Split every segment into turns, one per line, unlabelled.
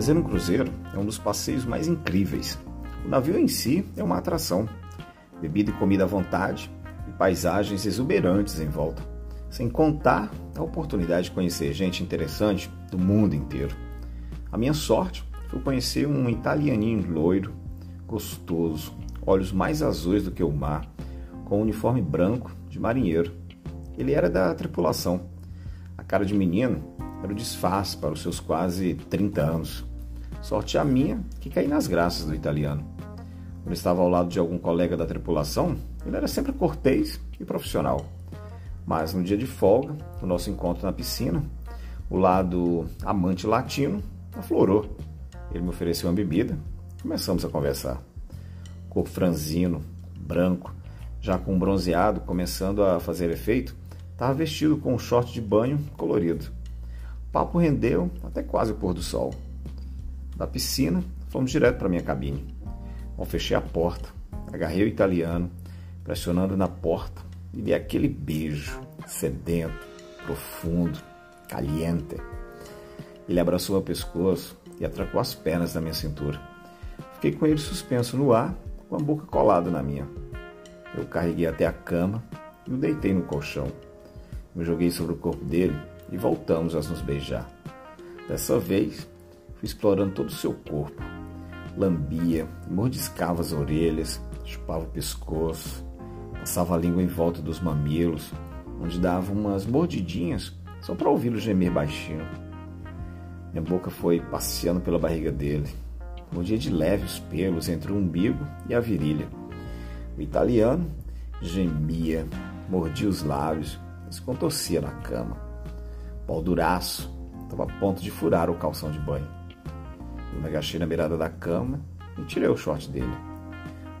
Fazer um cruzeiro é um dos passeios mais incríveis. O navio em si é uma atração. Bebida e comida à vontade e paisagens exuberantes em volta. Sem contar a oportunidade de conhecer gente interessante do mundo inteiro. A minha sorte foi conhecer um italianinho loiro, gostoso, olhos mais azuis do que o mar, com um uniforme branco de marinheiro. Ele era da tripulação. A cara de menino era o disfarce para os seus quase 30 anos. Sorte a minha que caí nas graças do italiano. Quando estava ao lado de algum colega da tripulação, ele era sempre cortês e profissional. Mas no dia de folga, no nosso encontro na piscina, o lado amante latino aflorou. Ele me ofereceu uma bebida, começamos a conversar. Corpo franzino, branco, já com bronzeado começando a fazer efeito, estava vestido com um short de banho colorido. O papo rendeu até quase o pôr do sol. Da piscina, fomos direto para minha cabine. Bom, fechei a porta, agarrei o italiano, pressionando na porta e dei aquele beijo sedento, profundo, caliente. Ele abraçou meu pescoço e atracou as pernas da minha cintura. Fiquei com ele suspenso no ar, com a boca colada na minha. Eu carreguei até a cama e o deitei no colchão. Me joguei sobre o corpo dele e voltamos a nos beijar. Dessa vez, explorando todo o seu corpo. Lambia, mordiscava as orelhas, chupava o pescoço, passava a língua em volta dos mamilos, onde dava umas mordidinhas só para ouvi-lo gemer baixinho. Minha boca foi passeando pela barriga dele. Mordia de leve os pelos entre o umbigo e a virilha. O italiano gemia, mordia os lábios se contorcia na cama pau duraço, estava a ponto de furar o calção de banho. Eu me agachei na beirada da cama e tirei o short dele.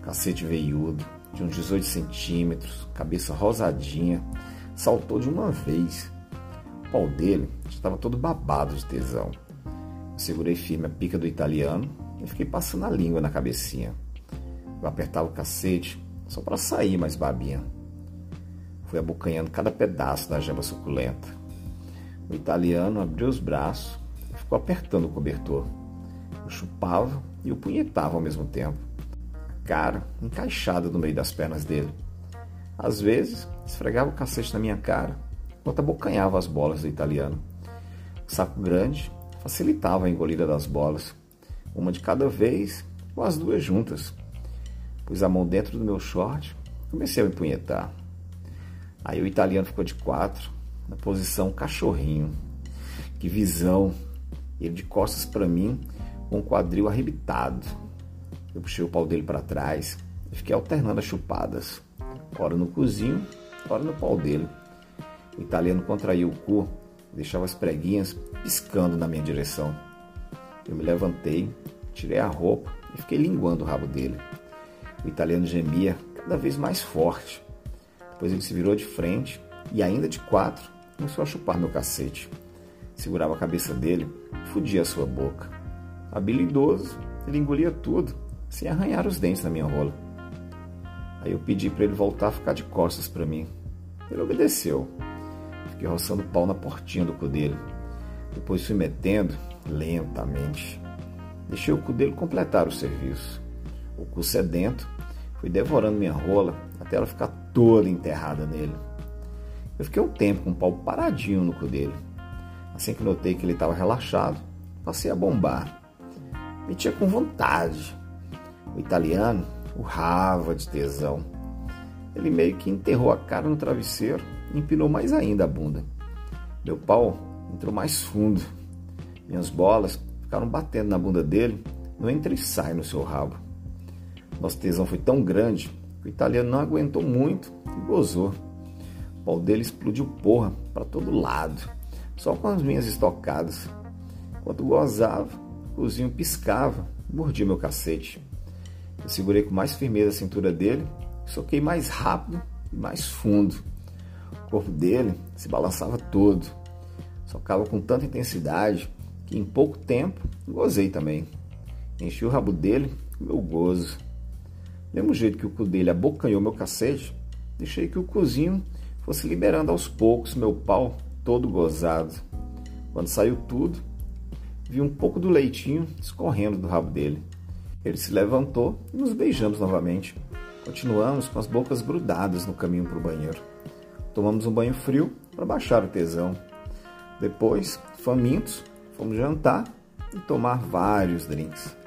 Cacete veiudo, de uns 18 centímetros, cabeça rosadinha, saltou de uma vez. O pau dele estava todo babado de tesão. Eu segurei firme a pica do italiano e fiquei passando a língua na cabecinha. Eu apertava o cacete só para sair mais babinha. Fui abocanhando cada pedaço da jamba suculenta. O italiano abriu os braços e ficou apertando o cobertor. Chupava e o punhetava ao mesmo tempo. A cara encaixada no meio das pernas dele. Às vezes, esfregava o cacete na minha cara, enquanto abocanhava as bolas do italiano. O saco grande facilitava a engolida das bolas, uma de cada vez ou as duas juntas. Pus a mão dentro do meu short comecei a me punhetar. Aí o italiano ficou de quatro, na posição cachorrinho. Que visão! Ele de costas para mim, com o quadril arrebitado. Eu puxei o pau dele para trás e fiquei alternando as chupadas, ora no cozinho, ora no pau dele. O italiano contraiu o cu, deixava as preguinhas piscando na minha direção. Eu me levantei, tirei a roupa e fiquei linguando o rabo dele. O italiano gemia cada vez mais forte. Depois ele se virou de frente e, ainda de quatro, começou a chupar meu cacete. Segurava a cabeça dele fudia a sua boca. Habilidoso, ele engolia tudo, sem arranhar os dentes na minha rola. Aí eu pedi para ele voltar a ficar de costas para mim. Ele obedeceu. Fiquei roçando o pau na portinha do cu dele. Depois fui metendo lentamente. Deixei o cu dele completar o serviço. O cu sedento, fui devorando minha rola até ela ficar toda enterrada nele. Eu fiquei um tempo com o pau paradinho no cu dele. Assim que notei que ele estava relaxado, passei a bombar. Metia com vontade. O italiano urrava de tesão. Ele meio que enterrou a cara no travesseiro e empinou mais ainda a bunda. Meu pau entrou mais fundo. Minhas bolas ficaram batendo na bunda dele, no entra e sai no seu rabo. Nosso tesão foi tão grande que o italiano não aguentou muito e gozou. O pau dele explodiu porra para todo lado, só com as minhas estocadas. Enquanto gozava, o cozinho piscava, mordia meu cacete. Eu segurei com mais firmeza a cintura dele, soquei mais rápido e mais fundo. O corpo dele se balançava todo. Socava com tanta intensidade que em pouco tempo gozei também. Enchi o rabo dele com meu gozo. Do mesmo jeito que o cu dele abocanhou meu cacete, deixei que o cozinho fosse liberando aos poucos meu pau todo gozado. Quando saiu tudo, vi um pouco do leitinho escorrendo do rabo dele. Ele se levantou e nos beijamos novamente. Continuamos com as bocas grudadas no caminho para o banheiro. Tomamos um banho frio para baixar o tesão. Depois, famintos, fomos jantar e tomar vários drinks.